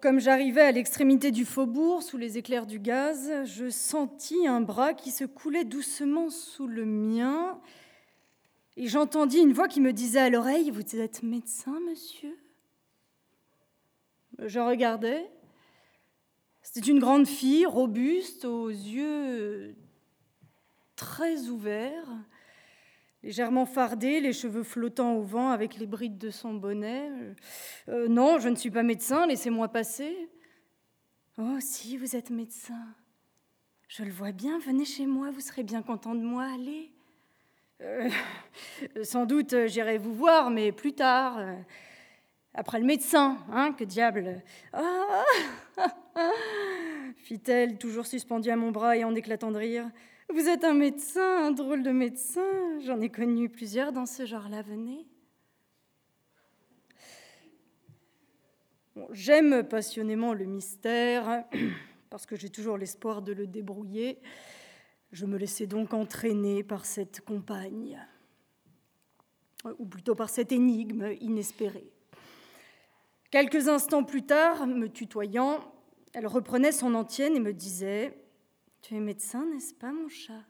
Comme j'arrivais à l'extrémité du faubourg, sous les éclairs du gaz, je sentis un bras qui se coulait doucement sous le mien, et j'entendis une voix qui me disait à l'oreille Vous êtes médecin, monsieur? Je regardais. C'était une grande fille, robuste, aux yeux très ouverts, légèrement fardée, les cheveux flottant au vent avec les brides de son bonnet. Euh, non, je ne suis pas médecin, laissez-moi passer. Oh, si, vous êtes médecin. Je le vois bien, venez chez moi, vous serez bien content de moi, allez. Euh, sans doute j'irai vous voir, mais plus tard, après le médecin, hein, que diable. Ah fit-elle, toujours suspendue à mon bras et en éclatant de rire. Vous êtes un médecin, un drôle de médecin. J'en ai connu plusieurs dans ce genre-là. Venez. J'aime passionnément le mystère, parce que j'ai toujours l'espoir de le débrouiller. Je me laissais donc entraîner par cette compagne, ou plutôt par cette énigme inespérée. Quelques instants plus tard, me tutoyant, elle reprenait son antienne et me disait Tu es médecin, n'est-ce pas, mon chat?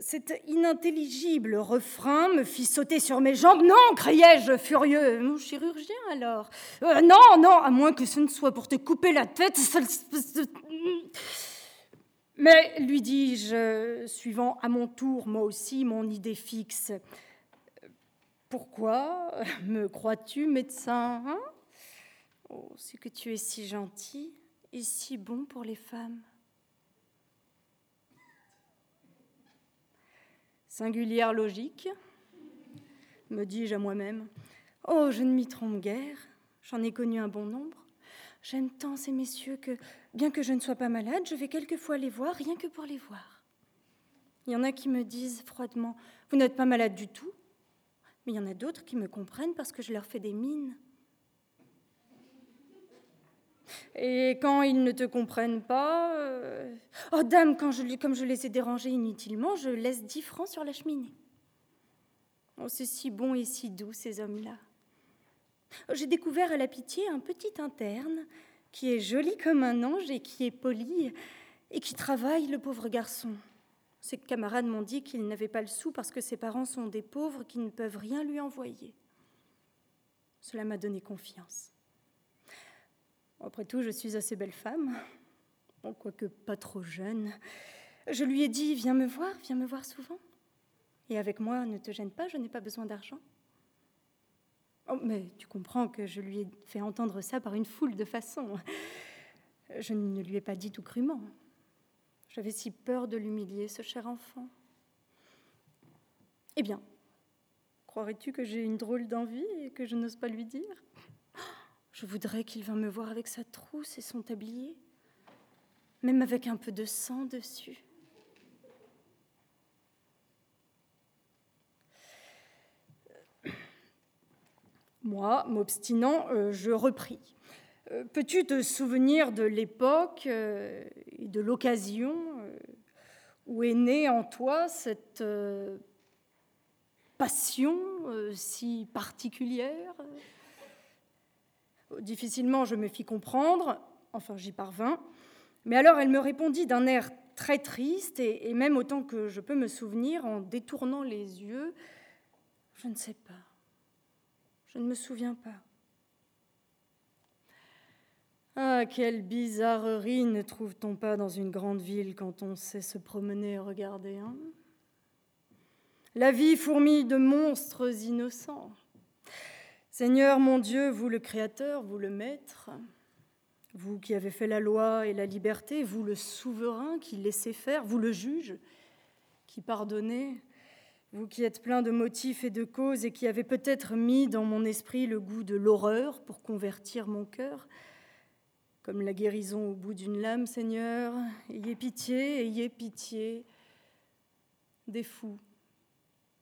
Cet inintelligible refrain me fit sauter sur mes jambes. Non, criai-je, furieux. Mon chirurgien, alors? Euh, Non, non, à moins que ce ne soit pour te couper la tête. Mais, lui dis-je, suivant à mon tour, moi aussi, mon idée fixe. Pourquoi me crois-tu médecin hein? Oh, c'est que tu es si gentil et si bon pour les femmes. Singulière logique, me dis-je à moi-même. Oh, je ne m'y trompe guère, j'en ai connu un bon nombre. J'aime tant ces messieurs que, bien que je ne sois pas malade, je vais quelquefois les voir rien que pour les voir. Il y en a qui me disent froidement Vous n'êtes pas malade du tout mais il y en a d'autres qui me comprennent parce que je leur fais des mines. Et quand ils ne te comprennent pas, euh, oh dame, quand je, comme je les ai dérangés inutilement, je laisse dix francs sur la cheminée. Oh, c'est si bon et si doux, ces hommes-là. J'ai découvert à la pitié un petit interne qui est joli comme un ange et qui est poli et qui travaille, le pauvre garçon. Ses camarades m'ont dit qu'il n'avait pas le sou parce que ses parents sont des pauvres qui ne peuvent rien lui envoyer. Cela m'a donné confiance. Après tout, je suis assez belle femme, quoique pas trop jeune. Je lui ai dit Viens me voir, viens me voir souvent. Et avec moi, ne te gêne pas, je n'ai pas besoin d'argent. Oh, mais tu comprends que je lui ai fait entendre ça par une foule de façons. Je ne lui ai pas dit tout crûment. J'avais si peur de l'humilier, ce cher enfant. Eh bien, croirais-tu que j'ai une drôle d'envie et que je n'ose pas lui dire? Je voudrais qu'il vînt me voir avec sa trousse et son tablier, même avec un peu de sang dessus. Moi, m'obstinant, euh, je repris. Euh, peux-tu te souvenir de l'époque euh, et de l'occasion où est née en toi cette passion si particulière? Difficilement je me fis comprendre, enfin j'y parvins, mais alors elle me répondit d'un air très triste et, même autant que je peux me souvenir en détournant les yeux, je ne sais pas, je ne me souviens pas. Ah, quelle bizarrerie ne trouve-t-on pas dans une grande ville quand on sait se promener et regarder hein? La vie fourmille de monstres innocents. Seigneur mon Dieu, vous le Créateur, vous le Maître, vous qui avez fait la loi et la liberté, vous le souverain qui laissez faire, vous le juge qui pardonnez, vous qui êtes plein de motifs et de causes et qui avez peut-être mis dans mon esprit le goût de l'horreur pour convertir mon cœur, comme la guérison au bout d'une lame, Seigneur. Ayez pitié, ayez pitié des fous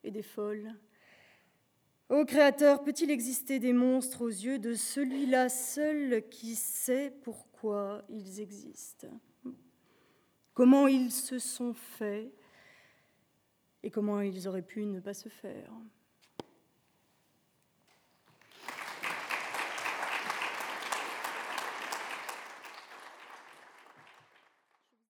et des folles. Ô Créateur, peut-il exister des monstres aux yeux de celui-là seul qui sait pourquoi ils existent? Comment ils se sont faits et comment ils auraient pu ne pas se faire?